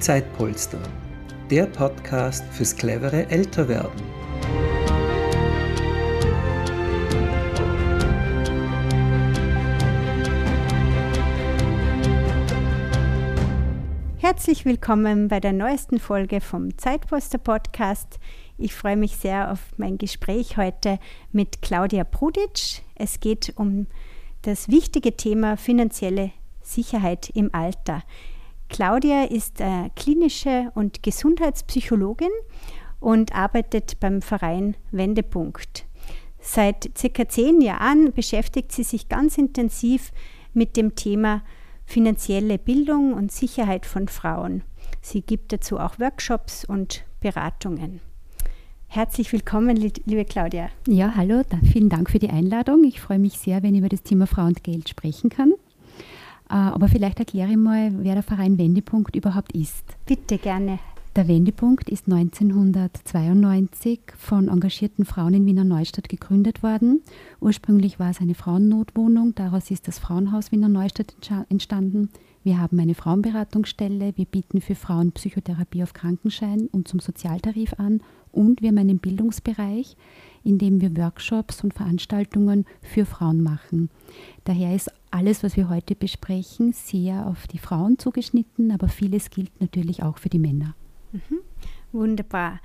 Zeitpolster, der Podcast fürs clevere Älterwerden. Herzlich willkommen bei der neuesten Folge vom Zeitposter Podcast. Ich freue mich sehr auf mein Gespräch heute mit Claudia Pruditsch. Es geht um das wichtige Thema finanzielle Sicherheit im Alter. Claudia ist äh, klinische und Gesundheitspsychologin und arbeitet beim Verein Wendepunkt. Seit circa zehn Jahren beschäftigt sie sich ganz intensiv mit dem Thema finanzielle Bildung und Sicherheit von Frauen. Sie gibt dazu auch Workshops und Beratungen. Herzlich willkommen, liebe Claudia. Ja, hallo, vielen Dank für die Einladung. Ich freue mich sehr, wenn ich über das Thema Frau und Geld sprechen kann. Äh, aber vielleicht erkläre ich mal, wer der Verein Wendepunkt überhaupt ist. Bitte gerne. Der Wendepunkt ist 1992 von engagierten Frauen in Wiener Neustadt gegründet worden. Ursprünglich war es eine Frauennotwohnung, daraus ist das Frauenhaus Wiener Neustadt entstanden. Wir haben eine Frauenberatungsstelle, wir bieten für Frauen Psychotherapie auf Krankenschein und zum Sozialtarif an und wir haben einen Bildungsbereich, in dem wir Workshops und Veranstaltungen für Frauen machen. Daher ist alles, was wir heute besprechen, sehr auf die Frauen zugeschnitten, aber vieles gilt natürlich auch für die Männer. Mhm. Wunderbar.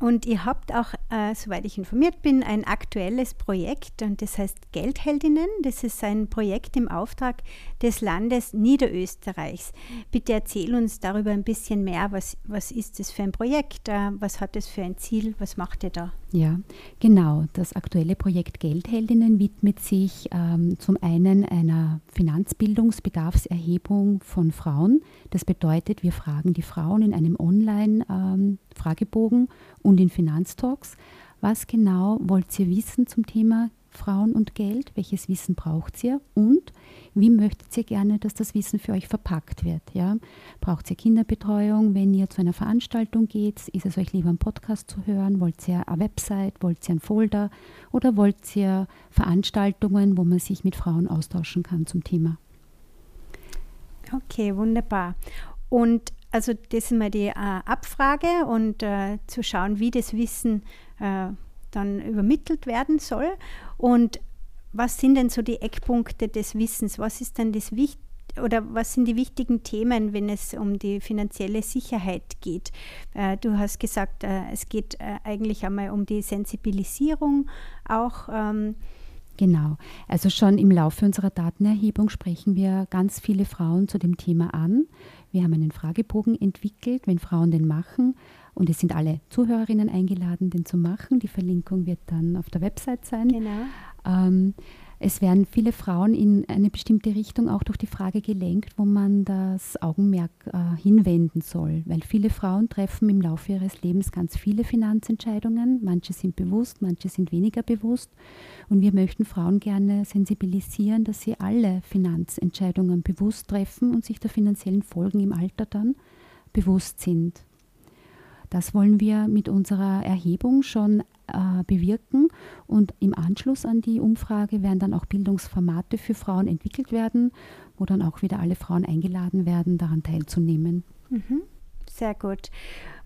Und ihr habt auch, äh, soweit ich informiert bin, ein aktuelles Projekt und das heißt Geldheldinnen. Das ist ein Projekt im Auftrag des Landes Niederösterreichs. Bitte erzähl uns darüber ein bisschen mehr. Was, was ist das für ein Projekt? Äh, was hat es für ein Ziel? Was macht ihr da? Ja, genau. Das aktuelle Projekt Geldheldinnen widmet sich ähm, zum einen einer Finanzbildungsbedarfserhebung von Frauen. Das bedeutet, wir fragen die Frauen in einem Online-Fragebogen ähm, und in Finanztalks, was genau wollt ihr wissen zum Thema Frauen und Geld? Welches Wissen braucht ihr? Und wie möchtet ihr gerne, dass das Wissen für euch verpackt wird? Ja? Braucht ihr Kinderbetreuung, wenn ihr zu einer Veranstaltung geht? Ist es euch lieber, einen Podcast zu hören? Wollt ihr eine Website? Wollt ihr einen Folder? Oder wollt ihr Veranstaltungen, wo man sich mit Frauen austauschen kann zum Thema? Okay, wunderbar. Und also das ist mal die äh, Abfrage und äh, zu schauen, wie das Wissen äh, dann übermittelt werden soll. Und was sind denn so die Eckpunkte des Wissens? Was ist denn das Wichtigste? oder was sind die wichtigen Themen, wenn es um die finanzielle Sicherheit geht? Äh, du hast gesagt, äh, es geht äh, eigentlich einmal um die Sensibilisierung auch. Ähm, Genau. Also schon im Laufe unserer Datenerhebung sprechen wir ganz viele Frauen zu dem Thema an. Wir haben einen Fragebogen entwickelt, wenn Frauen den machen. Und es sind alle Zuhörerinnen eingeladen, den zu machen. Die Verlinkung wird dann auf der Website sein. Genau. Ähm, es werden viele Frauen in eine bestimmte Richtung auch durch die Frage gelenkt, wo man das Augenmerk äh, hinwenden soll. Weil viele Frauen treffen im Laufe ihres Lebens ganz viele Finanzentscheidungen. Manche sind bewusst, manche sind weniger bewusst. Und wir möchten Frauen gerne sensibilisieren, dass sie alle Finanzentscheidungen bewusst treffen und sich der finanziellen Folgen im Alter dann bewusst sind. Das wollen wir mit unserer Erhebung schon äh, bewirken und im Anschluss an die Umfrage werden dann auch Bildungsformate für Frauen entwickelt werden, wo dann auch wieder alle Frauen eingeladen werden, daran teilzunehmen. Mhm. Sehr gut.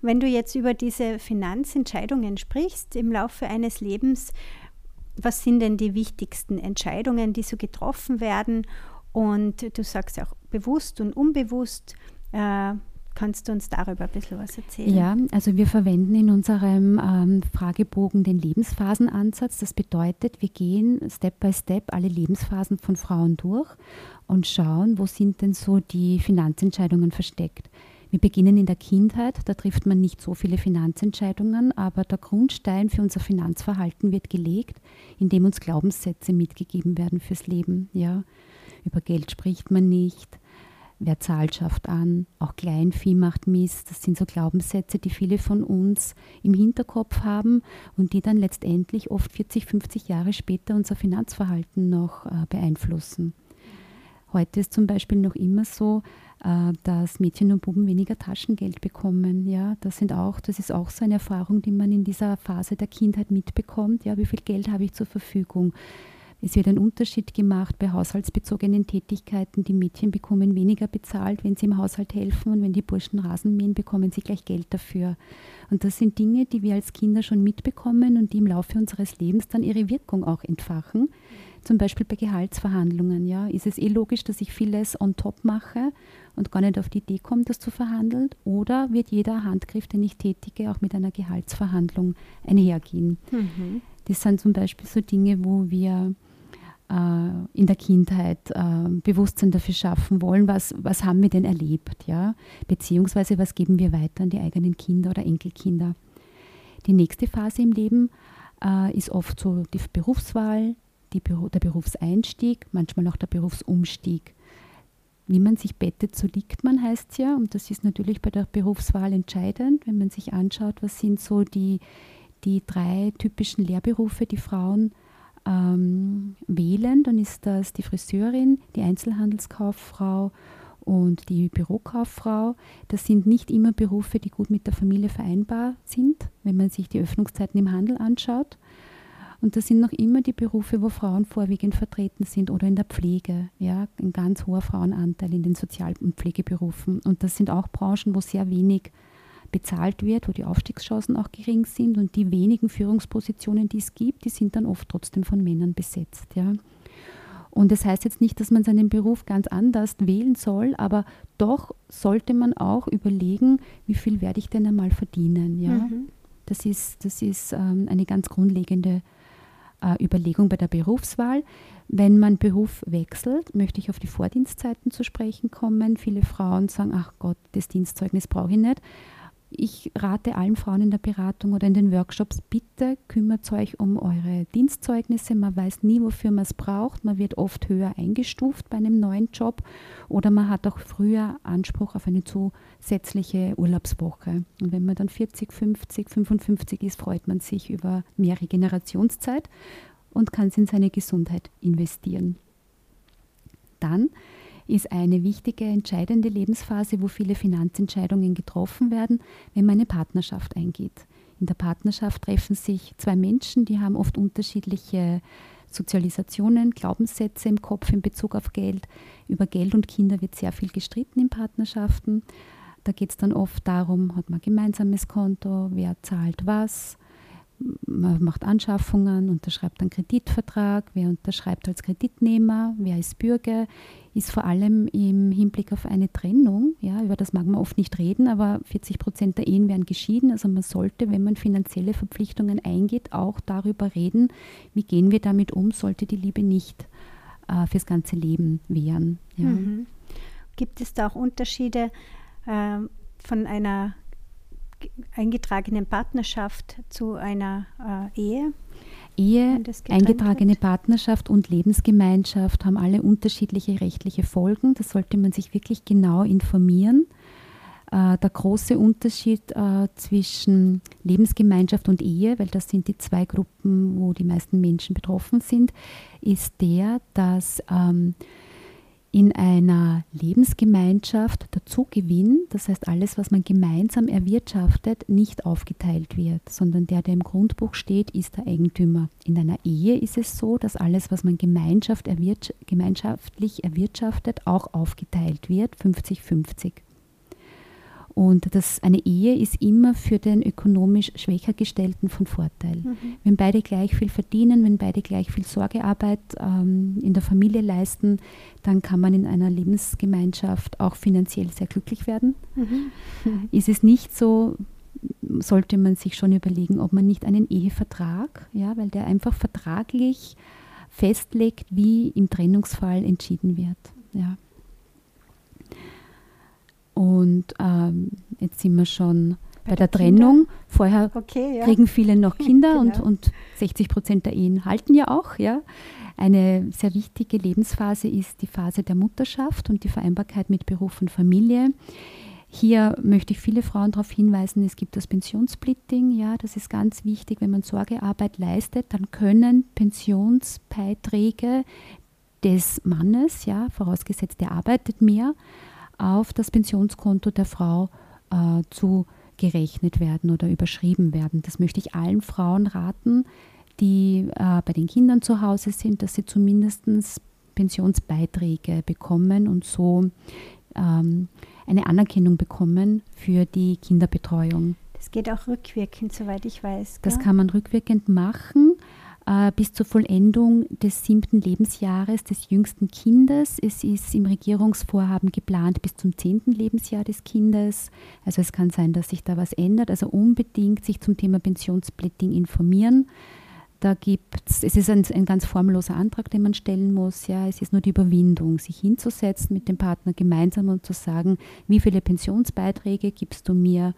Wenn du jetzt über diese Finanzentscheidungen sprichst im Laufe eines Lebens, was sind denn die wichtigsten Entscheidungen, die so getroffen werden? Und du sagst auch bewusst und unbewusst. Äh, Kannst du uns darüber ein bisschen was erzählen? Ja, also wir verwenden in unserem ähm, Fragebogen den Lebensphasenansatz. Das bedeutet, wir gehen Step by Step alle Lebensphasen von Frauen durch und schauen, wo sind denn so die Finanzentscheidungen versteckt. Wir beginnen in der Kindheit, da trifft man nicht so viele Finanzentscheidungen, aber der Grundstein für unser Finanzverhalten wird gelegt, indem uns Glaubenssätze mitgegeben werden fürs Leben. Ja, über Geld spricht man nicht, wer zahlt, schafft an, auch Kleinvieh macht Mist. Das sind so Glaubenssätze, die viele von uns im Hinterkopf haben und die dann letztendlich oft 40, 50 Jahre später unser Finanzverhalten noch äh, beeinflussen. Heute ist zum Beispiel noch immer so, äh, dass Mädchen und Buben weniger Taschengeld bekommen. Ja, das sind auch, das ist auch so eine Erfahrung, die man in dieser Phase der Kindheit mitbekommt. Ja, wie viel Geld habe ich zur Verfügung? Es wird ein Unterschied gemacht bei haushaltsbezogenen Tätigkeiten. Die Mädchen bekommen weniger bezahlt, wenn sie im Haushalt helfen und wenn die Burschen Rasen mähen, bekommen sie gleich Geld dafür. Und das sind Dinge, die wir als Kinder schon mitbekommen und die im Laufe unseres Lebens dann ihre Wirkung auch entfachen. Zum Beispiel bei Gehaltsverhandlungen. Ja, ist es eh logisch, dass ich vieles on top mache und gar nicht auf die Idee komme, das zu verhandeln? Oder wird jeder Handgriff, den ich tätige, auch mit einer Gehaltsverhandlung einhergehen? Mhm. Das sind zum Beispiel so Dinge, wo wir in der Kindheit äh, Bewusstsein dafür schaffen wollen, was, was haben wir denn erlebt, ja? beziehungsweise was geben wir weiter an die eigenen Kinder oder Enkelkinder. Die nächste Phase im Leben äh, ist oft so die Berufswahl, die, der Berufseinstieg, manchmal auch der Berufsumstieg. Wie man sich bettet, so liegt man, heißt es ja. Und das ist natürlich bei der Berufswahl entscheidend, wenn man sich anschaut, was sind so die, die drei typischen Lehrberufe, die Frauen ähm, wählen, dann ist das die Friseurin, die Einzelhandelskauffrau und die Bürokauffrau. Das sind nicht immer Berufe, die gut mit der Familie vereinbar sind, wenn man sich die Öffnungszeiten im Handel anschaut. Und das sind noch immer die Berufe, wo Frauen vorwiegend vertreten sind oder in der Pflege. Ja, ein ganz hoher Frauenanteil in den Sozial- und Pflegeberufen. Und das sind auch Branchen, wo sehr wenig bezahlt wird, wo die Aufstiegschancen auch gering sind und die wenigen Führungspositionen, die es gibt, die sind dann oft trotzdem von Männern besetzt. Ja. Und das heißt jetzt nicht, dass man seinen Beruf ganz anders wählen soll, aber doch sollte man auch überlegen, wie viel werde ich denn einmal verdienen. Ja. Mhm. Das ist, das ist ähm, eine ganz grundlegende äh, Überlegung bei der Berufswahl. Wenn man Beruf wechselt, möchte ich auf die Vordienstzeiten zu sprechen kommen. Viele Frauen sagen, ach Gott, das Dienstzeugnis brauche ich nicht ich rate allen Frauen in der Beratung oder in den Workshops, bitte kümmert euch um eure Dienstzeugnisse. Man weiß nie, wofür man es braucht. Man wird oft höher eingestuft bei einem neuen Job oder man hat auch früher Anspruch auf eine zusätzliche Urlaubswoche. Und wenn man dann 40, 50, 55 ist, freut man sich über mehr Regenerationszeit und kann es in seine Gesundheit investieren. Dann ist eine wichtige, entscheidende Lebensphase, wo viele Finanzentscheidungen getroffen werden, wenn man eine Partnerschaft eingeht. In der Partnerschaft treffen sich zwei Menschen, die haben oft unterschiedliche Sozialisationen, Glaubenssätze im Kopf in Bezug auf Geld. Über Geld und Kinder wird sehr viel gestritten in Partnerschaften. Da geht es dann oft darum, hat man ein gemeinsames Konto, wer zahlt was, man macht Anschaffungen, unterschreibt einen Kreditvertrag, wer unterschreibt als Kreditnehmer, wer ist Bürger, ist vor allem im Hinblick auf eine Trennung, ja, über das mag man oft nicht reden, aber 40 Prozent der Ehen werden geschieden. Also man sollte, wenn man finanzielle Verpflichtungen eingeht, auch darüber reden, wie gehen wir damit um, sollte die Liebe nicht äh, fürs ganze Leben währen. Ja. Mhm. Gibt es da auch Unterschiede äh, von einer eingetragenen Partnerschaft zu einer äh, Ehe? Ehe, eingetragene wird? Partnerschaft und Lebensgemeinschaft haben alle unterschiedliche rechtliche Folgen. Da sollte man sich wirklich genau informieren. Äh, der große Unterschied äh, zwischen Lebensgemeinschaft und Ehe, weil das sind die zwei Gruppen, wo die meisten Menschen betroffen sind, ist der, dass ähm, in einer Lebensgemeinschaft der Zugewinn, das heißt alles, was man gemeinsam erwirtschaftet, nicht aufgeteilt wird, sondern der, der im Grundbuch steht, ist der Eigentümer. In einer Ehe ist es so, dass alles, was man Gemeinschaft erwirtsch gemeinschaftlich erwirtschaftet, auch aufgeteilt wird, 50-50. Und das, eine Ehe ist immer für den ökonomisch schwächer Gestellten von Vorteil. Mhm. Wenn beide gleich viel verdienen, wenn beide gleich viel Sorgearbeit ähm, in der Familie leisten, dann kann man in einer Lebensgemeinschaft auch finanziell sehr glücklich werden. Mhm. Ist es nicht so, sollte man sich schon überlegen, ob man nicht einen Ehevertrag, ja, weil der einfach vertraglich festlegt, wie im Trennungsfall entschieden wird. Ja. Und ähm, jetzt sind wir schon bei, bei der Trennung. Vorher okay, ja. kriegen viele noch Kinder genau. und, und 60 Prozent der Ehen halten ja auch. Ja. Eine sehr wichtige Lebensphase ist die Phase der Mutterschaft und die Vereinbarkeit mit Beruf und Familie. Hier möchte ich viele Frauen darauf hinweisen, es gibt das Pensionssplitting. Ja, das ist ganz wichtig. Wenn man Sorgearbeit leistet, dann können Pensionsbeiträge des Mannes, ja, vorausgesetzt, er arbeitet mehr, auf das Pensionskonto der Frau äh, zu gerechnet werden oder überschrieben werden. Das möchte ich allen Frauen raten, die äh, bei den Kindern zu Hause sind, dass sie zumindest Pensionsbeiträge bekommen und so ähm, eine Anerkennung bekommen für die Kinderbetreuung. Das geht auch rückwirkend, soweit ich weiß. Gell? Das kann man rückwirkend machen äh, bis zur Vollendung des siebten Lebensjahres des jüngsten Kindes. Es ist im Regierungsvorhaben geplant bis zum zehnten Lebensjahr des Kindes. Also es kann sein, dass sich da was ändert. Also unbedingt sich zum Thema Pensionssplitting informieren. Da gibt's, es ist ein, ein, ganz formloser Antrag, den man stellen muss. Ja, es ist nur die Überwindung, sich hinzusetzen mit dem Partner gemeinsam und zu sagen, wie viele Pensionsbeiträge gibst du mir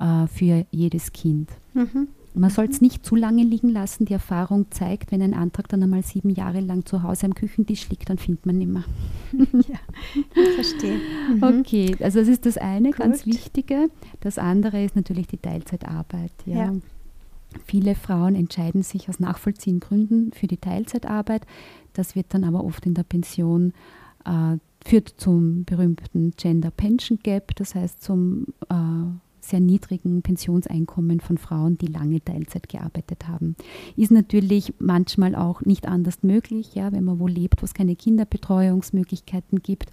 äh, für jedes Kind. Mhm. Man soll es nicht zu lange liegen lassen. Die Erfahrung zeigt, wenn ein Antrag dann einmal sieben Jahre lang zu Hause am Küchentisch liegt, dann findet man nicht mehr. ja, ich verstehe. Mhm. Okay, also das ist das eine, Gut. ganz Wichtige. Das andere ist natürlich die Teilzeitarbeit. Ja. ja. Viele Frauen entscheiden sich aus nachvollziehenden Gründen für die Teilzeitarbeit. Das wird dann aber oft in der Pension äh, führt zum berühmten Gender Pension Gap, das heißt zum äh, sehr niedrigen Pensionseinkommen von Frauen, die lange Teilzeit gearbeitet haben. Ist natürlich manchmal auch nicht anders möglich, ja, wenn man wo lebt, wo es keine Kinderbetreuungsmöglichkeiten gibt.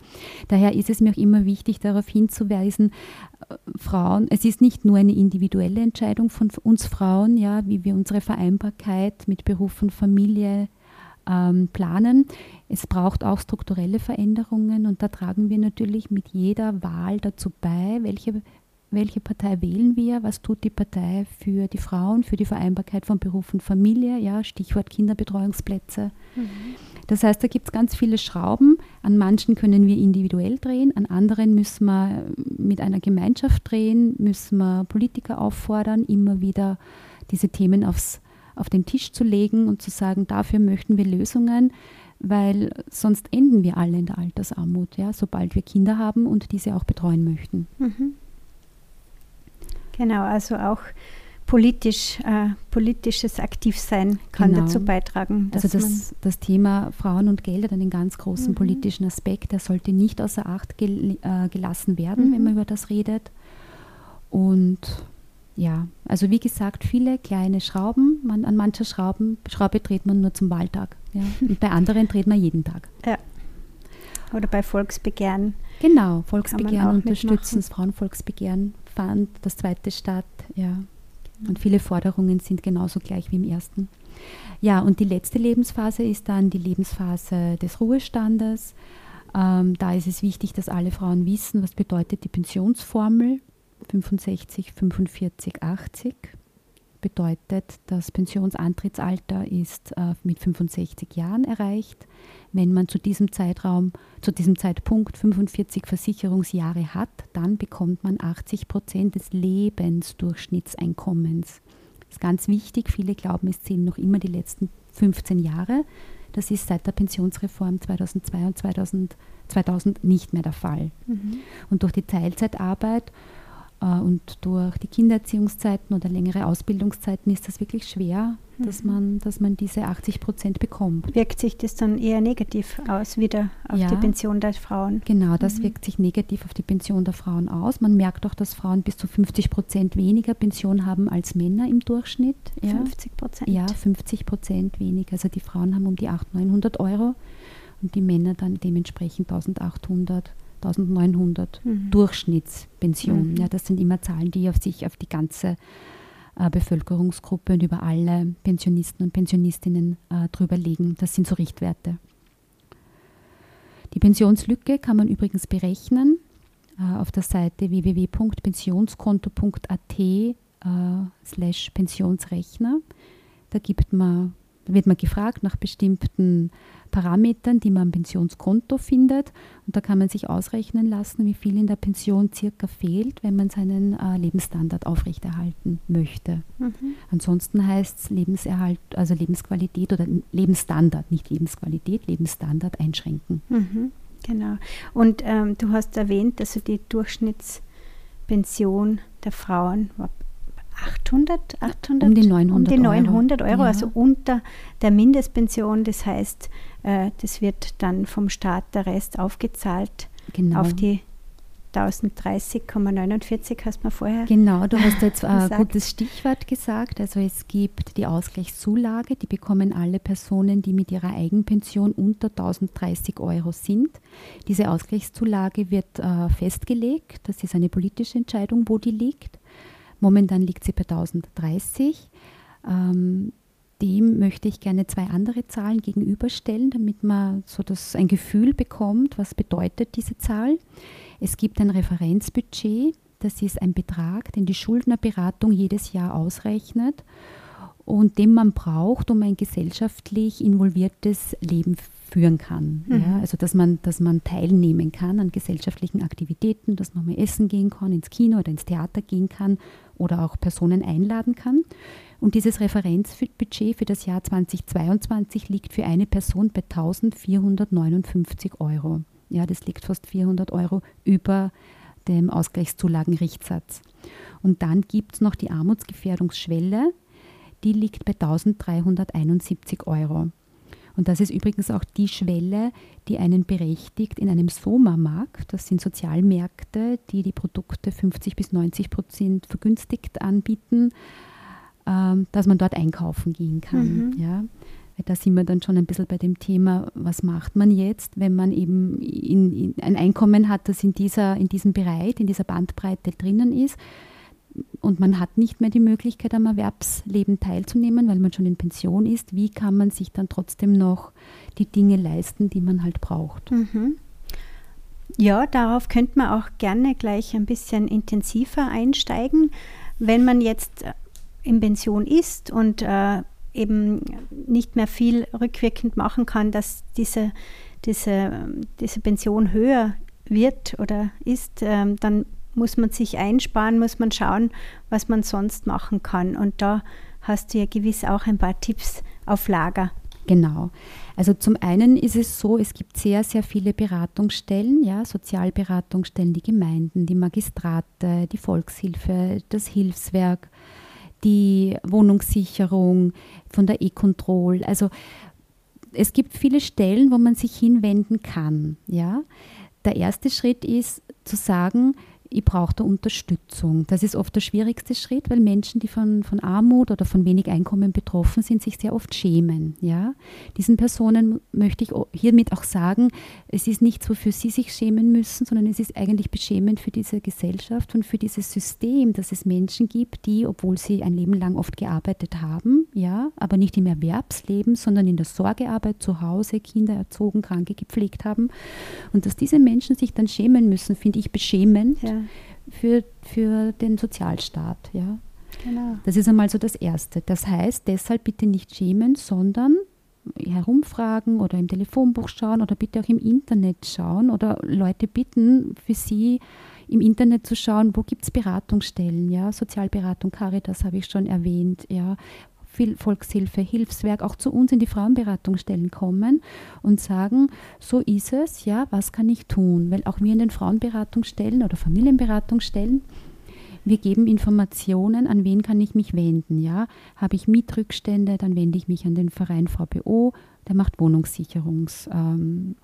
Daher ist es mir auch immer wichtig, darauf hinzuweisen, äh, Frauen, es ist nicht nur eine individuelle Entscheidung von uns Frauen, ja, wie wir unsere Vereinbarkeit mit Beruf und Familie ähm, planen. Es braucht auch strukturelle Veränderungen und da tragen wir natürlich mit jeder Wahl dazu bei, welche welche Partei wählen wir, was tut die Partei für die Frauen, für die Vereinbarkeit von Beruf und Familie, ja, Stichwort Kinderbetreuungsplätze. Mhm. Das heißt, da gibt es ganz viele Schrauben. An manchen können wir individuell drehen, an anderen müssen wir mit einer Gemeinschaft drehen, müssen wir Politiker auffordern, immer wieder diese Themen aufs, auf den Tisch zu legen und zu sagen, dafür möchten wir Lösungen, weil sonst enden wir alle in der Altersarmut, ja, sobald wir Kinder haben und diese auch betreuen möchten. Mhm. Genau, also auch politisch, äh, politisches Aktivsein kann genau. dazu beitragen. also das, das Thema Frauen und Geld hat einen ganz großen mhm. politischen Aspekt, der sollte nicht außer Acht gel äh, gelassen werden, mhm. wenn man über das redet. Und ja, also wie gesagt, viele kleine Schrauben. Man, an mancher Schrauben, Schraube dreht man nur zum Wahltag. Ja? Und bei anderen dreht man jeden Tag. Ja. Oder bei Volksbegehren. Genau, Volksbegehren unterstützen, das Frauenvolksbegehren fand das zweite statt, ja. Und viele Forderungen sind genauso gleich wie im ersten. Ja, und die letzte Lebensphase ist dann die Lebensphase des Ruhestandes. Ähm, da ist es wichtig, dass alle Frauen wissen, was bedeutet die Pensionsformel 65, 45, 80 bedeutet, das Pensionsantrittsalter ist äh, mit 65 Jahren erreicht. Wenn man zu diesem Zeitraum, zu diesem Zeitpunkt 45 Versicherungsjahre hat, dann bekommt man 80 Prozent des Lebensdurchschnittseinkommens. Das ist ganz wichtig. Viele glauben, es zählen noch immer die letzten 15 Jahre. Das ist seit der Pensionsreform 2002 und 2000, 2000 nicht mehr der Fall. Mhm. Und durch die Teilzeitarbeit und durch die Kindererziehungszeiten oder längere Ausbildungszeiten ist das wirklich schwer, mhm. dass, man, dass man diese 80 Prozent bekommt. Wirkt sich das dann eher negativ aus, wieder auf ja, die Pension der Frauen? Genau, das mhm. wirkt sich negativ auf die Pension der Frauen aus. Man merkt auch, dass Frauen bis zu 50 Prozent weniger Pension haben als Männer im Durchschnitt. Ja. 50 Prozent? Ja, 50 Prozent weniger. Also die Frauen haben um die 800, 900 Euro und die Männer dann dementsprechend 1800 Euro. 1900 mhm. Durchschnittspension. Mhm. Ja, das sind immer Zahlen, die auf sich auf die ganze äh, Bevölkerungsgruppe und über alle Pensionisten und Pensionistinnen äh, drüber legen. Das sind so Richtwerte. Die Pensionslücke kann man übrigens berechnen äh, auf der Seite www.pensionskonto.at äh, slash Pensionsrechner. Da gibt man, wird man gefragt nach bestimmten Parametern, die man am Pensionskonto findet. Und da kann man sich ausrechnen lassen, wie viel in der Pension circa fehlt, wenn man seinen äh, Lebensstandard aufrechterhalten möchte. Mhm. Ansonsten heißt es Lebenserhalt, also Lebensqualität oder Lebensstandard, nicht Lebensqualität, Lebensstandard einschränken. Mhm. Genau. Und ähm, du hast erwähnt, also die Durchschnittspension der Frauen war 800, 800 um die 900, um die 900 Euro, Euro ja. also unter der Mindestpension. Das heißt, äh, das wird dann vom Staat der Rest aufgezahlt genau. auf die 1030,49 hast du mir vorher Genau, du hast jetzt ein gutes Stichwort gesagt. Also es gibt die Ausgleichszulage, die bekommen alle Personen, die mit ihrer Eigenpension unter 1030 Euro sind. Diese Ausgleichszulage wird äh, festgelegt. Das ist eine politische Entscheidung, wo die liegt. Momentan liegt sie bei 1030. Ähm, dem möchte ich gerne zwei andere Zahlen gegenüberstellen, damit man so das, ein Gefühl bekommt, was bedeutet diese Zahl. Es gibt ein Referenzbudget, das ist ein Betrag, den die Schuldnerberatung jedes Jahr ausrechnet und den man braucht, um ein gesellschaftlich involviertes Leben führen kann. Mhm. Ja, also dass man, dass man teilnehmen kann an gesellschaftlichen Aktivitäten, dass man mal essen gehen kann, ins Kino oder ins Theater gehen kann oder auch Personen einladen kann. Und dieses Referenzbudget für das Jahr 2022 liegt für eine Person bei 1459 Euro. Ja, das liegt fast 400 Euro über dem Ausgleichszulagenrichtsatz. Und dann gibt es noch die Armutsgefährdungsschwelle, die liegt bei 1371 Euro. Und das ist übrigens auch die Schwelle, die einen berechtigt in einem Soma-Markt, das sind Sozialmärkte, die die Produkte 50 bis 90 Prozent vergünstigt anbieten, ähm, dass man dort einkaufen gehen kann. Mhm. Ja. Da sind wir dann schon ein bisschen bei dem Thema, was macht man jetzt, wenn man eben in, in ein Einkommen hat, das in, dieser, in diesem Bereich, in dieser Bandbreite drinnen ist und man hat nicht mehr die Möglichkeit, am Erwerbsleben teilzunehmen, weil man schon in Pension ist. Wie kann man sich dann trotzdem noch die Dinge leisten, die man halt braucht? Mhm. Ja, darauf könnte man auch gerne gleich ein bisschen intensiver einsteigen. Wenn man jetzt in Pension ist und äh, eben nicht mehr viel rückwirkend machen kann, dass diese, diese, diese Pension höher wird oder ist, äh, dann muss man sich einsparen, muss man schauen, was man sonst machen kann. Und da hast du ja gewiss auch ein paar Tipps auf Lager. Genau. Also zum einen ist es so, es gibt sehr, sehr viele Beratungsstellen, ja, Sozialberatungsstellen, die Gemeinden, die Magistrate, die Volkshilfe, das Hilfswerk, die Wohnungssicherung von der E-Control. Also es gibt viele Stellen, wo man sich hinwenden kann. Ja. Der erste Schritt ist zu sagen, ich brauche da Unterstützung. Das ist oft der schwierigste Schritt, weil Menschen, die von, von Armut oder von wenig Einkommen betroffen sind, sich sehr oft schämen. Ja? Diesen Personen möchte ich hiermit auch sagen, es ist nichts, wofür sie sich schämen müssen, sondern es ist eigentlich beschämend für diese Gesellschaft und für dieses System, dass es Menschen gibt, die, obwohl sie ein Leben lang oft gearbeitet haben, ja, aber nicht im Erwerbsleben, sondern in der Sorgearbeit zu Hause Kinder erzogen, Kranke gepflegt haben. Und dass diese Menschen sich dann schämen müssen, finde ich beschämend. Ja für, für den Sozialstaat. Ja. Genau. Das ist einmal so das Erste. Das heißt, deshalb bitte nicht schämen, sondern herumfragen oder im Telefonbuch schauen oder bitte auch im Internet schauen oder Leute bitten, für sie im Internet zu schauen, wo gibt es Beratungsstellen, ja, Sozialberatung, Caritas habe ich schon erwähnt, ja, Volkshilfe, Hilfswerk auch zu uns in die Frauenberatungsstellen kommen und sagen, so ist es, ja, was kann ich tun? Weil auch wir in den Frauenberatungsstellen oder Familienberatungsstellen, wir geben Informationen, an wen kann ich mich wenden. Ja? Habe ich Mietrückstände, dann wende ich mich an den Verein VBO, der macht Wohnungssicherungs, ähm,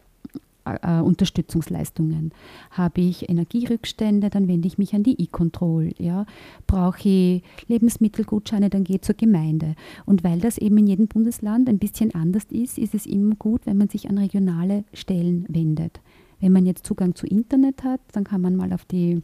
äh, Unterstützungsleistungen. Habe ich Energierückstände, dann wende ich mich an die E-Control. Ja. Brauche ich Lebensmittelgutscheine, dann gehe ich zur Gemeinde. Und weil das eben in jedem Bundesland ein bisschen anders ist, ist es immer gut, wenn man sich an regionale Stellen wendet. Wenn man jetzt Zugang zu Internet hat, dann kann man mal auf die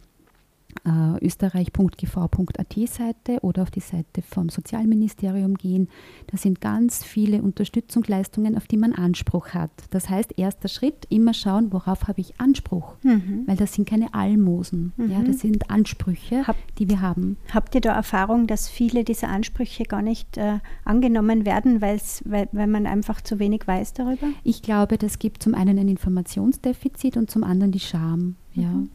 äh, österreich.gv.at Seite oder auf die Seite vom Sozialministerium gehen. Da sind ganz viele Unterstützungsleistungen, auf die man Anspruch hat. Das heißt, erster Schritt, immer schauen, worauf habe ich Anspruch. Mhm. Weil das sind keine Almosen, mhm. ja, das sind Ansprüche, Hab, die wir haben. Habt ihr da Erfahrung, dass viele dieser Ansprüche gar nicht äh, angenommen werden, weil, weil man einfach zu wenig weiß darüber? Ich glaube, das gibt zum einen ein Informationsdefizit und zum anderen die Scham. Ja. Mhm.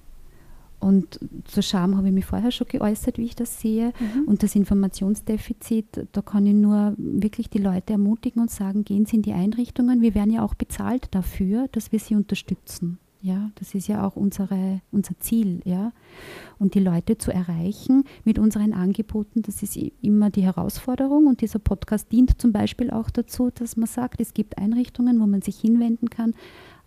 Und zur Scham habe ich mich vorher schon geäußert, wie ich das sehe. Mhm. Und das Informationsdefizit, da kann ich nur wirklich die Leute ermutigen und sagen, gehen Sie in die Einrichtungen. Wir werden ja auch bezahlt dafür, dass wir Sie unterstützen. Ja, das ist ja auch unsere, unser Ziel, ja. Und die Leute zu erreichen mit unseren Angeboten, das ist immer die Herausforderung. Und dieser Podcast dient zum Beispiel auch dazu, dass man sagt, es gibt Einrichtungen, wo man sich hinwenden kann,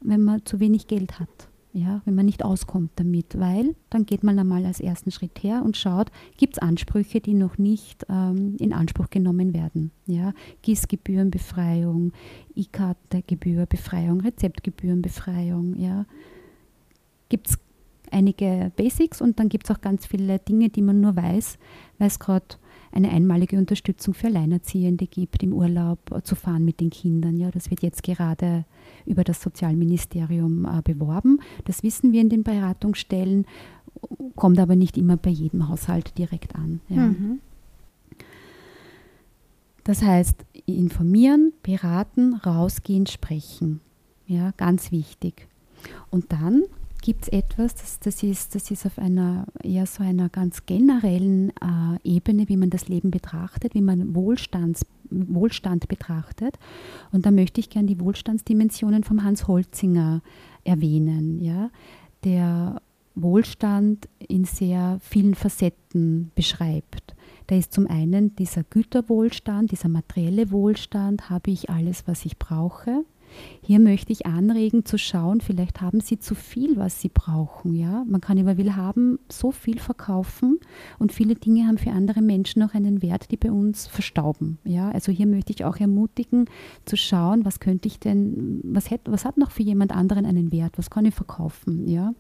wenn man zu wenig Geld hat. Ja, wenn man nicht auskommt damit, weil dann geht man einmal als ersten Schritt her und schaut, gibt es Ansprüche, die noch nicht ähm, in Anspruch genommen werden. Ja? GIS-Gebührenbefreiung, E-Karte-Gebührbefreiung, Rezeptgebührenbefreiung. Ja? Gibt es einige Basics und dann gibt es auch ganz viele Dinge, die man nur weiß, weil es gerade eine einmalige Unterstützung für Alleinerziehende gibt, im Urlaub zu fahren mit den Kindern. Ja, das wird jetzt gerade über das Sozialministerium äh, beworben. Das wissen wir in den Beratungsstellen, kommt aber nicht immer bei jedem Haushalt direkt an. Ja. Mhm. Das heißt, informieren, beraten, rausgehen, sprechen. Ja, ganz wichtig. Und dann gibt es etwas, das, das, ist, das ist auf einer eher so einer ganz generellen äh, Ebene, wie man das Leben betrachtet, wie man Wohlstands, Wohlstand betrachtet. Und da möchte ich gerne die Wohlstandsdimensionen von Hans Holzinger erwähnen, ja, der Wohlstand in sehr vielen Facetten beschreibt. Da ist zum einen dieser Güterwohlstand, dieser materielle Wohlstand, habe ich alles, was ich brauche. Hier möchte ich anregen zu schauen, vielleicht haben Sie zu viel, was Sie brauchen. Ja? Man kann über Will haben so viel verkaufen und viele Dinge haben für andere Menschen auch einen Wert, die bei uns verstauben. Ja? Also hier möchte ich auch ermutigen zu schauen, was könnte ich denn, was, hätte, was hat noch für jemand anderen einen Wert, was kann ich verkaufen. Ja?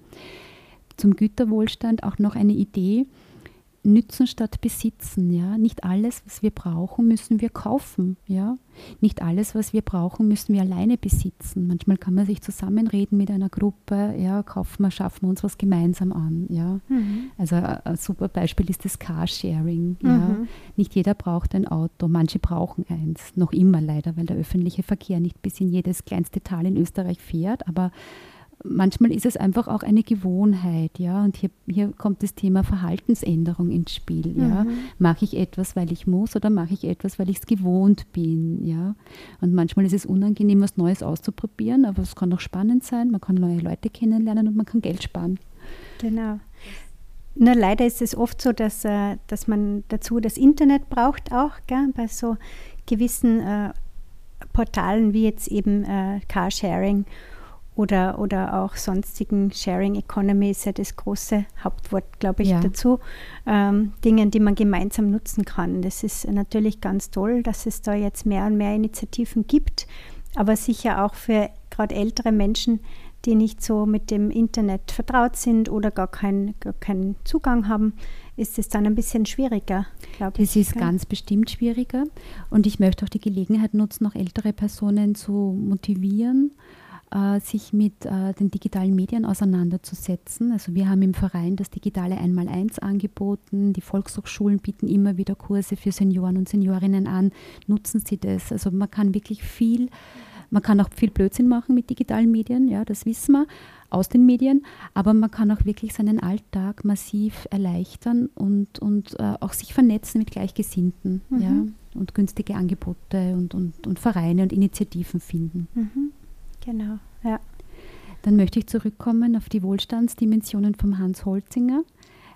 Zum Güterwohlstand auch noch eine Idee, nützen statt besitzen. Ja? Nicht alles, was wir brauchen, müssen wir kaufen. Ja? Nicht alles, was wir brauchen, müssen wir alleine besitzen. Manchmal kann man sich zusammenreden mit einer Gruppe, ja, kaufen wir, schaffen wir uns was gemeinsam an. Ja? Mhm. Also äh, ein super Beispiel ist das Carsharing. Ja? Mhm. Nicht jeder braucht ein Auto, manche brauchen eins. Noch immer leider, weil der öffentliche Verkehr nicht bis in jedes kleinste Tal in Österreich fährt, aber manchmal ist es einfach auch eine Gewohnheit, ja. Und hier, hier kommt das Thema Verhaltensänderung ins Spiel, ja. Mhm. Mache ich etwas, weil ich muss oder mache ich etwas, weil ich es gewohnt bin, ja. Und manchmal ist es unangenehm, was Neues auszuprobieren, aber es kann auch spannend sein. Man kann neue Leute kennenlernen und man kann Geld sparen. Genau. Nur leider ist es oft so, dass, äh, dass man dazu das Internet braucht auch, gell? bei so gewissen äh, Portalen wie jetzt eben äh, Carsharing oder, oder auch sonstigen Sharing Economy ist ja das große Hauptwort, glaube ich, ja. dazu. Ähm, Dingen, die man gemeinsam nutzen kann. Das ist natürlich ganz toll, dass es da jetzt mehr und mehr Initiativen gibt, aber sicher auch für gerade ältere Menschen, die nicht so mit dem Internet vertraut sind oder gar, kein, gar keinen Zugang haben, ist es dann ein bisschen schwieriger, glaube ich. Es ist ganz bestimmt schwieriger und ich möchte auch die Gelegenheit nutzen, auch ältere Personen zu motivieren, äh, sich mit äh, den digitalen Medien auseinanderzusetzen. Also wir haben im Verein das digitale Einmaleins angeboten. Die Volkshochschulen bieten immer wieder Kurse für Senioren und Seniorinnen an. Nutzen Sie das. Also man kann wirklich viel, man kann auch viel Blödsinn machen mit digitalen Medien, ja, das wissen wir aus den Medien, aber man kann auch wirklich seinen Alltag massiv erleichtern und, und äh, auch sich vernetzen mit Gleichgesinnten mhm. ja, und günstige Angebote und, und, und Vereine und Initiativen finden. Mhm. Genau, ja. Dann möchte ich zurückkommen auf die Wohlstandsdimensionen von Hans Holzinger.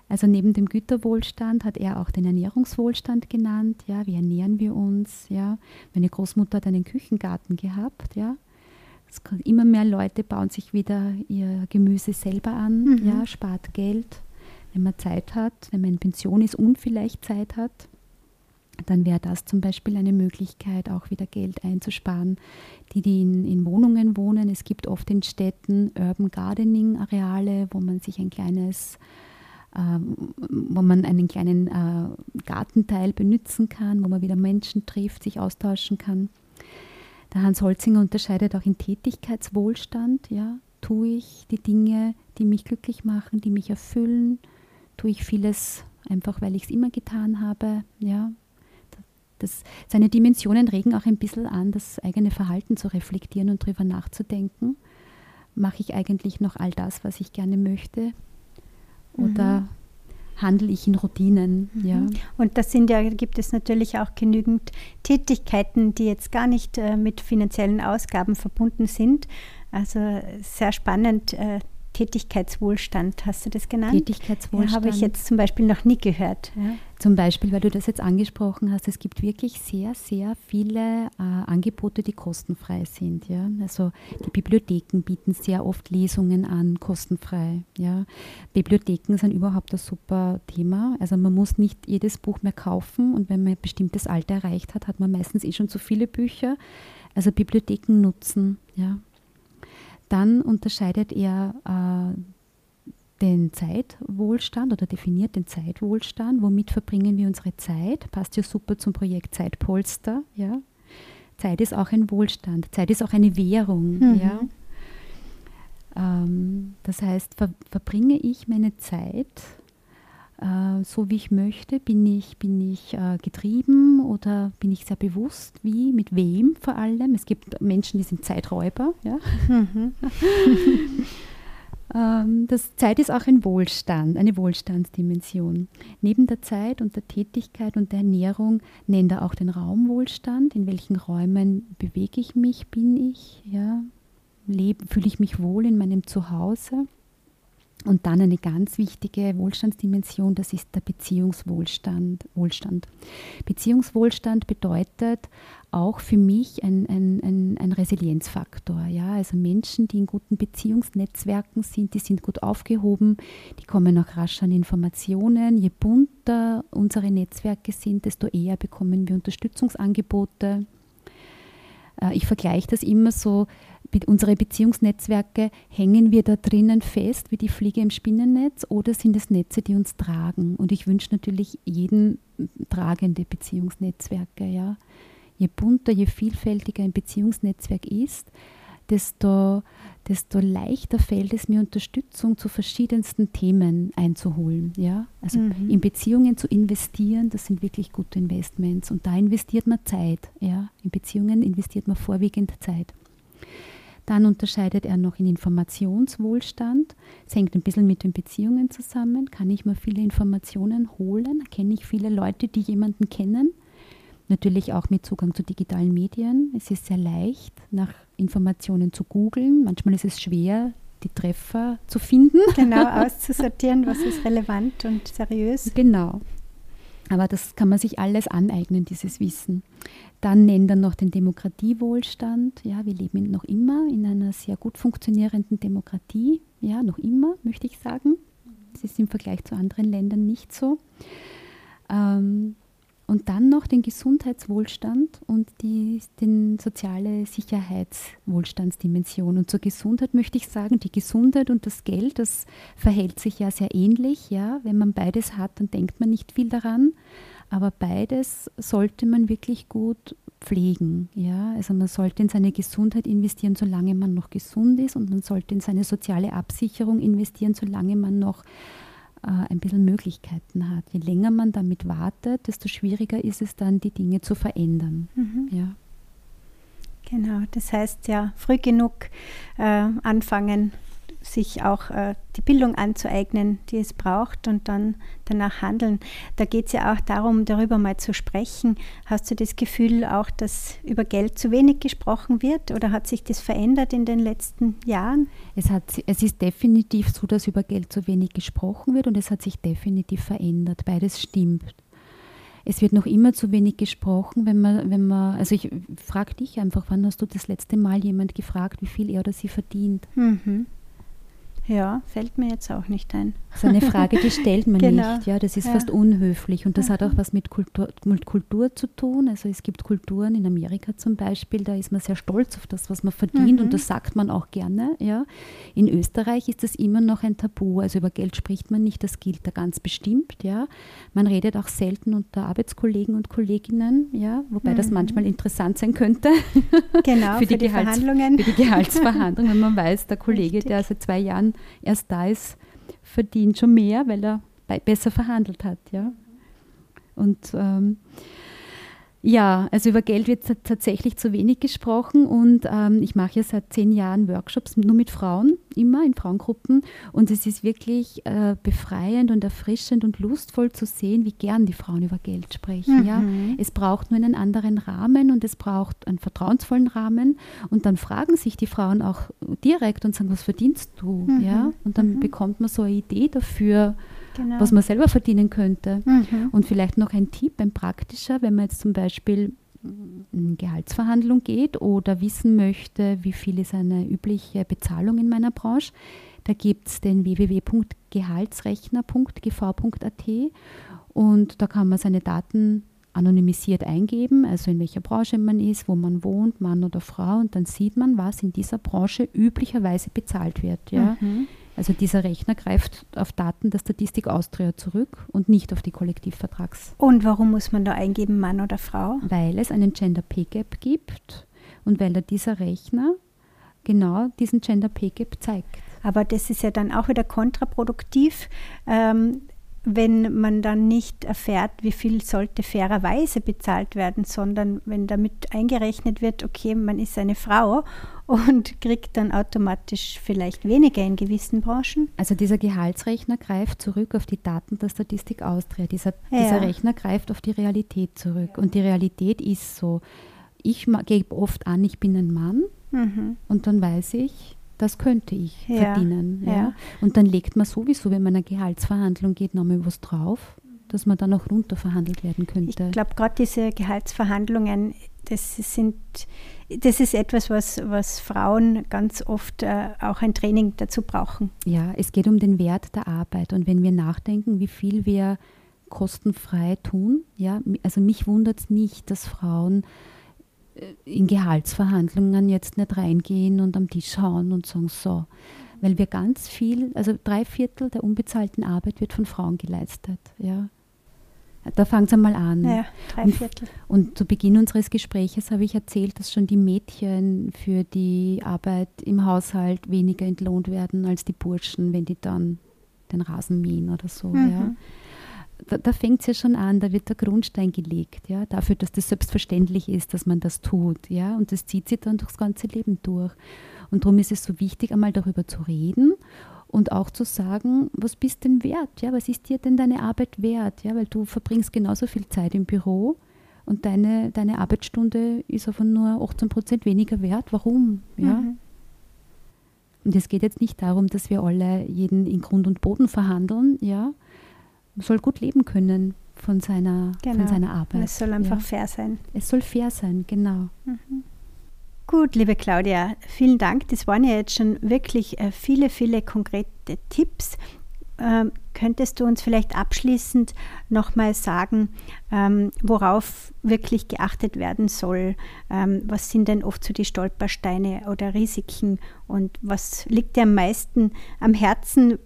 Also neben dem Güterwohlstand hat er auch den Ernährungswohlstand genannt. Ja, wie ernähren wir uns? Ja, meine Großmutter hat einen Küchengarten gehabt. Ja, immer mehr Leute bauen sich wieder ihr Gemüse selber an. Mhm. Ja, spart Geld, wenn man Zeit hat, wenn man in Pension ist und vielleicht Zeit hat dann wäre das zum Beispiel eine Möglichkeit, auch wieder Geld einzusparen. Die, die in, in Wohnungen wohnen, es gibt oft in Städten Urban Gardening Areale, wo man sich ein kleines äh, wo man einen kleinen äh, Gartenteil benutzen kann, wo man wieder Menschen trifft, sich austauschen kann. Der Hans Holzinger unterscheidet auch in Tätigkeitswohlstand. Ja, tue ich die Dinge, die mich glücklich machen, die mich erfüllen? Tue ich vieles einfach, weil ich es immer getan habe? Ja, das, seine Dimensionen regen auch ein bisschen an, das eigene Verhalten zu reflektieren und darüber nachzudenken. Mache ich eigentlich noch all das, was ich gerne möchte? Oder mhm. handle ich in Routinen? Mhm. Ja. Und das sind ja, gibt es natürlich auch genügend Tätigkeiten, die jetzt gar nicht äh, mit finanziellen Ausgaben verbunden sind. Also sehr spannend. Äh, Tätigkeitswohlstand, hast du das genannt? Tätigkeitswohlstand. Ja, habe ich jetzt zum Beispiel noch nie gehört. Ja. Zum Beispiel, weil du das jetzt angesprochen hast, es gibt wirklich sehr, sehr viele äh, Angebote, die kostenfrei sind. Ja? Also die Bibliotheken bieten sehr oft Lesungen an, kostenfrei. Ja? Bibliotheken sind überhaupt ein super Thema. Also man muss nicht jedes Buch mehr kaufen und wenn man ein bestimmtes Alter erreicht hat, hat man meistens eh schon zu viele Bücher. Also Bibliotheken nutzen. Ja? Dann unterscheidet er äh, den Zeitwohlstand oder definiert den Zeitwohlstand. Womit verbringen wir unsere Zeit? Passt ja super zum Projekt Zeitpolster. Ja? Zeit ist auch ein Wohlstand. Zeit ist auch eine Währung. Mhm. Ja? Ähm, das heißt, ver verbringe ich meine Zeit äh, so, wie ich möchte? Bin ich, bin ich äh, getrieben oder bin ich sehr bewusst? Wie? Mit wem vor allem? Es gibt Menschen, die sind Zeiträuber. Ja? Mhm. Ähm, das Zeit ist auch ein Wohlstand, eine Wohlstandsdimension. Neben der Zeit und der Tätigkeit und der Ernährung nennt er auch den Raumwohlstand. In welchen Räumen bewege ich mich, bin ich, ja? fühle ich mich wohl in meinem Zuhause? Und dann eine ganz wichtige Wohlstandsdimension, das ist der Beziehungswohlstand. Wohlstand. Beziehungswohlstand bedeutet auch für mich ein, ein, ein, ein Resilienzfaktor. Ja? Also Menschen, die in guten Beziehungsnetzwerken sind, die sind gut aufgehoben, die kommen auch rasch an Informationen. Je bunter unsere Netzwerke sind, desto eher bekommen wir Unterstützungsangebote. Äh, ich vergleiche das immer so, unsere Beziehungsnetzwerke, hängen wir da drinnen fest wie die Fliege im Spinnennetz oder sind es Netze, die uns tragen? Und ich wünsche natürlich jeden tragende Beziehungsnetzwerke. Ja. Je bunter, je vielfältiger ein Beziehungsnetzwerk ist, desto, desto leichter fällt es mir, Unterstützung zu verschiedensten Themen einzuholen. Ja? Also mhm. in Beziehungen zu investieren, das sind wirklich gute Investments. Und da investiert man Zeit. Ja? In Beziehungen investiert man vorwiegend Zeit. Dann unterscheidet er noch in Informationswohlstand. Es hängt ein bisschen mit den Beziehungen zusammen. Kann ich mir viele Informationen holen? Kenne ich viele Leute, die jemanden kennen? Natürlich auch mit Zugang zu digitalen Medien. Es ist sehr leicht, nach Informationen zu googeln. Manchmal ist es schwer, die Treffer zu finden. Genau, auszusortieren, was ist relevant und seriös. Genau. Aber das kann man sich alles aneignen, dieses Wissen. Dann nennt er noch den Demokratiewohlstand. Ja, wir leben noch immer in einer sehr gut funktionierenden Demokratie. Ja, noch immer, möchte ich sagen. Das ist im Vergleich zu anderen Ländern nicht so. Ähm, und dann noch den Gesundheitswohlstand und die den soziale Sicherheitswohlstandsdimension. Und zur Gesundheit möchte ich sagen, die Gesundheit und das Geld, das verhält sich ja sehr ähnlich. Ja? Wenn man beides hat, dann denkt man nicht viel daran. Aber beides sollte man wirklich gut pflegen. Ja? Also man sollte in seine Gesundheit investieren, solange man noch gesund ist und man sollte in seine soziale Absicherung investieren, solange man noch ein bisschen Möglichkeiten hat. Je länger man damit wartet, desto schwieriger ist es dann, die Dinge zu verändern. Mhm. Ja. Genau, das heißt ja, früh genug äh, anfangen, sich auch äh, die Bildung anzueignen, die es braucht und dann danach handeln. Da geht es ja auch darum, darüber mal zu sprechen. Hast du das Gefühl auch, dass über Geld zu wenig gesprochen wird oder hat sich das verändert in den letzten Jahren? Es, hat, es ist definitiv so, dass über Geld zu wenig gesprochen wird und es hat sich definitiv verändert. Beides stimmt es wird noch immer zu wenig gesprochen, wenn man, wenn man, also ich frage dich einfach, wann hast du das letzte Mal jemand gefragt, wie viel er oder sie verdient? Mhm. Ja, fällt mir jetzt auch nicht ein. Das ist eine Frage, die stellt man genau. nicht. Ja, das ist ja. fast unhöflich. Und das hat auch was mit Kultur, mit Kultur zu tun. Also es gibt Kulturen in Amerika zum Beispiel, da ist man sehr stolz auf das, was man verdient mhm. und das sagt man auch gerne. Ja. In Österreich ist das immer noch ein Tabu. Also über Geld spricht man nicht, das gilt da ganz bestimmt. Ja. Man redet auch selten unter Arbeitskollegen und Kolleginnen, ja, wobei mhm. das manchmal interessant sein könnte. Genau, für, die, für die Verhandlungen. Für die Gehaltsverhandlungen, wenn man weiß, der Kollege, Richtig. der seit zwei Jahren erst da ist, verdient schon mehr, weil er besser verhandelt hat. Ja? Und ähm, ja, also über Geld wird tatsächlich zu wenig gesprochen und ähm, ich mache ja seit zehn Jahren Workshops nur mit Frauen, immer in Frauengruppen und es ist wirklich äh, befreiend und erfrischend und lustvoll zu sehen, wie gern die Frauen über Geld sprechen. Mhm. Ja? Es braucht nur einen anderen Rahmen und es braucht einen vertrauensvollen Rahmen und dann fragen sich die Frauen auch direkt und sagen, was verdienst du? Mhm. Ja? Und dann mhm. bekommt man so eine Idee dafür, genau. was man selber verdienen könnte. Mhm. Und vielleicht noch ein Tipp, ein praktischer, wenn man jetzt zum Beispiel in Gehaltsverhandlung geht oder wissen möchte, wie viel ist eine übliche Bezahlung in meiner Branche, da gibt es den www.gehaltsrechner.gv.at und da kann man seine Daten anonymisiert eingeben, also in welcher Branche man ist, wo man wohnt, Mann oder Frau, und dann sieht man, was in dieser Branche üblicherweise bezahlt wird. Ja? Mhm. Also dieser Rechner greift auf Daten der Statistik Austria zurück und nicht auf die Kollektivvertrags. Und warum muss man da eingeben, Mann oder Frau? Weil es einen Gender Pay Gap gibt und weil da dieser Rechner genau diesen Gender Pay Gap zeigt. Aber das ist ja dann auch wieder kontraproduktiv. Ähm, wenn man dann nicht erfährt, wie viel sollte fairerweise bezahlt werden, sondern wenn damit eingerechnet wird, okay, man ist eine Frau und kriegt dann automatisch vielleicht weniger in gewissen Branchen. Also dieser Gehaltsrechner greift zurück auf die Daten der Statistik Austria. Dieser, ja. dieser Rechner greift auf die Realität zurück. Und die Realität ist so, ich gebe oft an, ich bin ein Mann mhm. und dann weiß ich, das könnte ich ja, verdienen. Ja. ja. Und dann legt man sowieso, wenn man eine Gehaltsverhandlung geht, nochmal was drauf, dass man dann auch runter verhandelt werden könnte. Ich glaube, gerade diese Gehaltsverhandlungen, das sind das ist etwas, was, was Frauen ganz oft äh, auch ein Training dazu brauchen. Ja, es geht um den Wert der Arbeit. Und wenn wir nachdenken, wie viel wir kostenfrei tun, ja, also mich wundert es nicht, dass Frauen in Gehaltsverhandlungen jetzt nicht reingehen und am Tisch hauen und sagen, so. Weil wir ganz viel, also drei Viertel der unbezahlten Arbeit wird von Frauen geleistet. Ja. Da fängt es einmal an. Ja, drei Viertel. Und, und, zu Beginn unseres Gespräches habe ich erzählt, dass schon die Mädchen für die Arbeit im Haushalt weniger entlohnt werden als die Burschen, wenn die dann den Rasen mähen oder so. Mhm. Ja da, da fängt es ja schon an, da wird der Grundstein gelegt, ja, dafür, dass das selbstverständlich ist, dass man das tut, ja, und das zieht sich dann durchs ganze Leben durch. Und darum ist es so wichtig, einmal darüber zu reden und auch zu sagen, was bist denn wert, ja, was ist dir denn deine Arbeit wert, ja, weil du verbringst genauso viel Zeit im Büro und deine, deine Arbeitsstunde ist aber nur 18 Prozent weniger wert. Warum, ja? Mhm. Und es geht jetzt nicht darum, dass wir alle jeden in Grund und Boden verhandeln, ja, soll gut leben können von seiner, genau. von seiner Arbeit. es soll einfach ja. fair sein. Es soll fair sein, genau. Mhm. Gut, liebe Claudia, vielen Dank. Das waren ja jetzt schon wirklich äh, viele, viele konkrete Tipps. Ähm, könntest du uns vielleicht abschließend nochmal sagen, ähm, worauf wirklich geachtet werden soll? Ähm, was sind denn oft so die Stolpersteine oder Risiken und was liegt dir am meisten am Herzen,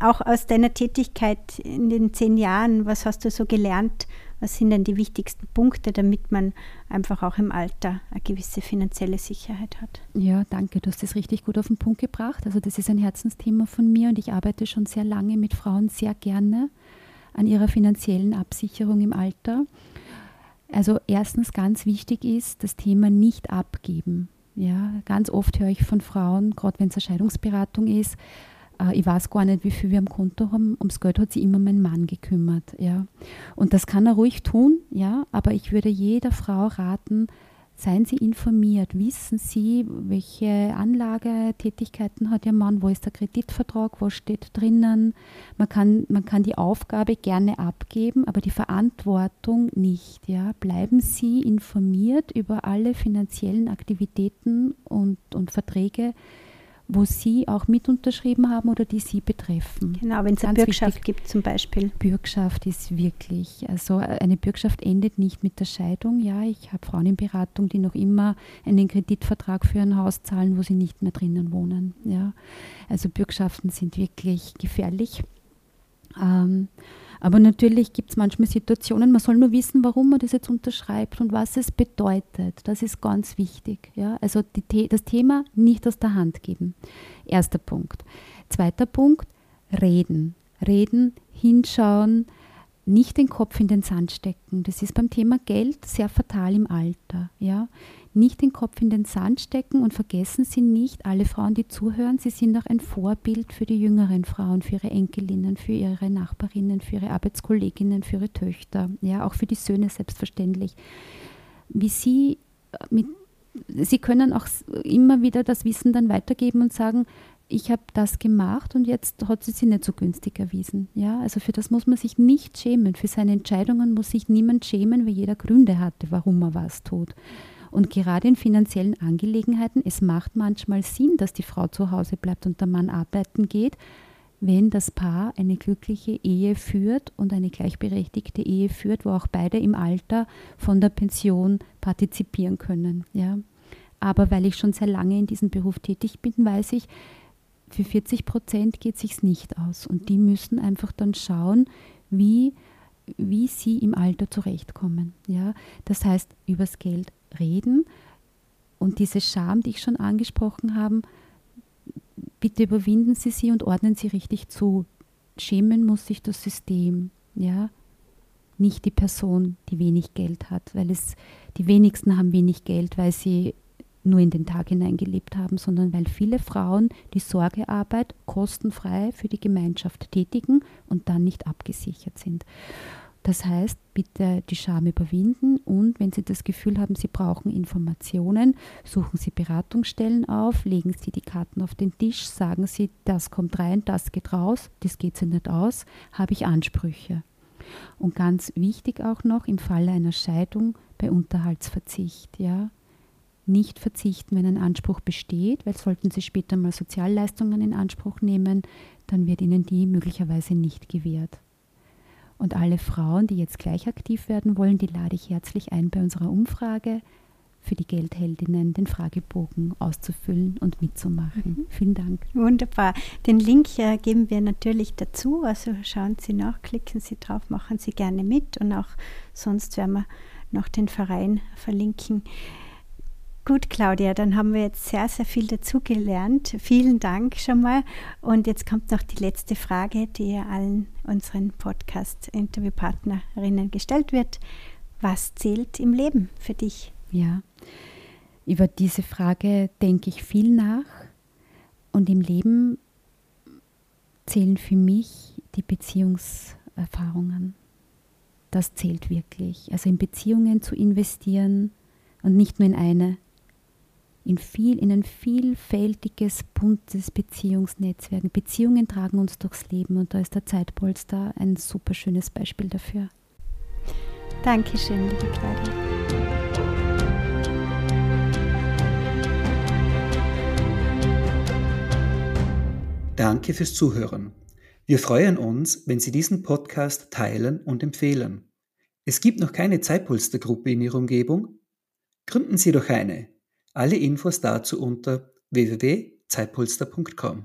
auch aus deiner Tätigkeit in den zehn Jahren? Was hast du so gelernt? Was sind denn die wichtigsten Punkte, damit man einfach auch im Alter eine gewisse finanzielle Sicherheit hat? Ja, danke. Du hast das richtig gut auf den Punkt gebracht. Also das ist ein Herzensthema von mir und ich arbeite schon sehr lange mit Frauen sehr gerne an ihrer finanziellen Absicherung im Alter. Also erstens ganz wichtig ist das Thema nicht abgeben. Ja, ganz oft höre ich von Frauen, gerade wenn es eine Scheidungsberatung ist, ich weiß gar nicht, wie viel wir am Konto haben. Ums Geld hat sich immer mein Mann gekümmert. Ja. Und das kann er ruhig tun, ja, aber ich würde jeder Frau raten, seien Sie informiert, wissen Sie, welche Anlagetätigkeiten hat Ihr Mann, wo ist der Kreditvertrag, was steht drinnen. Man kann, man kann die Aufgabe gerne abgeben, aber die Verantwortung nicht. Ja. Bleiben Sie informiert über alle finanziellen Aktivitäten und, und Verträge, wo Sie auch mit unterschrieben haben oder die Sie betreffen. Genau, wenn es eine Bürgschaft wichtig. gibt zum Beispiel. Bürgschaft ist wirklich, also eine Bürgschaft endet nicht mit der Scheidung. Ja, ich habe Frauen in Beratung, die noch immer einen Kreditvertrag für ein Haus zahlen, wo sie nicht mehr drinnen wohnen. Ja, also Bürgschaften sind wirklich gefährlich. Ähm, aber natürlich gibt es manchmal Situationen, man soll nur wissen, warum man das jetzt unterschreibt und was es bedeutet. Das ist ganz wichtig. Ja? Also die, das Thema nicht aus der Hand geben. Erster Punkt. Zweiter Punkt, reden. Reden, hinschauen, nicht den Kopf in den Sand stecken. Das ist beim Thema Geld sehr fatal im Alter. Ja? Nicht den Kopf in den Sand stecken und vergessen Sie nicht, alle Frauen, die zuhören, Sie sind auch ein Vorbild für die jüngeren Frauen, für ihre Enkelinnen, für ihre Nachbarinnen, für ihre Arbeitskolleginnen, für ihre Töchter, ja, auch für die Söhne selbstverständlich. Wie Sie mit Sie können auch immer wieder das Wissen dann weitergeben und sagen, ich habe das gemacht und jetzt hat sie sich nicht so günstig erwiesen. Ja, also für das muss man sich nicht schämen. Für seine Entscheidungen muss sich niemand schämen, weil jeder Gründe hatte, warum er was tut. Und gerade in finanziellen Angelegenheiten, es macht manchmal Sinn, dass die Frau zu Hause bleibt und der Mann arbeiten geht, wenn das Paar eine glückliche Ehe führt und eine gleichberechtigte Ehe führt, wo auch beide im Alter von der Pension partizipieren können. Ja. Aber weil ich schon sehr lange in diesem Beruf tätig bin, weiß ich, für 40 Prozent geht es sich nicht aus. Und die müssen einfach dann schauen, wie, wie sie im Alter zurechtkommen. Ja? Das heißt, übers Geld reden und diese Scham, die ich schon angesprochen habe, bitte überwinden Sie sie und ordnen Sie richtig zu. Schämen muss sich das System, ja, nicht die Person, die wenig Geld hat, weil es die wenigsten haben wenig Geld, weil sie nur in den Tag hineingelebt haben, sondern weil viele Frauen die Sorgearbeit kostenfrei für die Gemeinschaft tätigen und dann nicht abgesichert sind. Das heißt, bitte die Scham überwinden und wenn Sie das Gefühl haben, Sie brauchen Informationen, suchen Sie Beratungsstellen auf, legen Sie die Karten auf den Tisch, sagen Sie, das kommt rein, das geht raus, das geht Sie nicht aus, habe ich Ansprüche. Und ganz wichtig auch noch im Falle einer Scheidung bei Unterhaltsverzicht, ja, nicht verzichten, wenn ein Anspruch besteht, weil sollten Sie später mal Sozialleistungen in Anspruch nehmen, dann wird Ihnen die möglicherweise nicht gewährt. Und alle Frauen, die jetzt gleich aktiv werden wollen, die lade ich herzlich ein, bei unserer Umfrage für die Geldheldinnen den Fragebogen auszufüllen und mitzumachen. Mhm. Vielen Dank. Wunderbar. Den Link äh, geben wir natürlich dazu. Also schauen Sie nach, klicken Sie drauf, machen Sie gerne mit und auch sonst werden wir noch den Verein verlinken. Gut, Claudia, dann haben wir jetzt sehr, sehr viel dazugelernt. Vielen Dank schon mal. Und jetzt kommt noch die letzte Frage, die allen unseren Podcast-Interviewpartnerinnen gestellt wird. Was zählt im Leben für dich? Ja, über diese Frage denke ich viel nach. Und im Leben zählen für mich die Beziehungserfahrungen. Das zählt wirklich. Also in Beziehungen zu investieren und nicht nur in eine, in, viel, in ein vielfältiges, buntes Beziehungsnetzwerk. Beziehungen tragen uns durchs Leben und da ist der Zeitpolster ein super schönes Beispiel dafür. Dankeschön, liebe Claudia. Danke fürs Zuhören. Wir freuen uns, wenn Sie diesen Podcast teilen und empfehlen. Es gibt noch keine Zeitpolstergruppe in Ihrer Umgebung? Gründen Sie doch eine alle Infos dazu unter www.zeitpolster.com.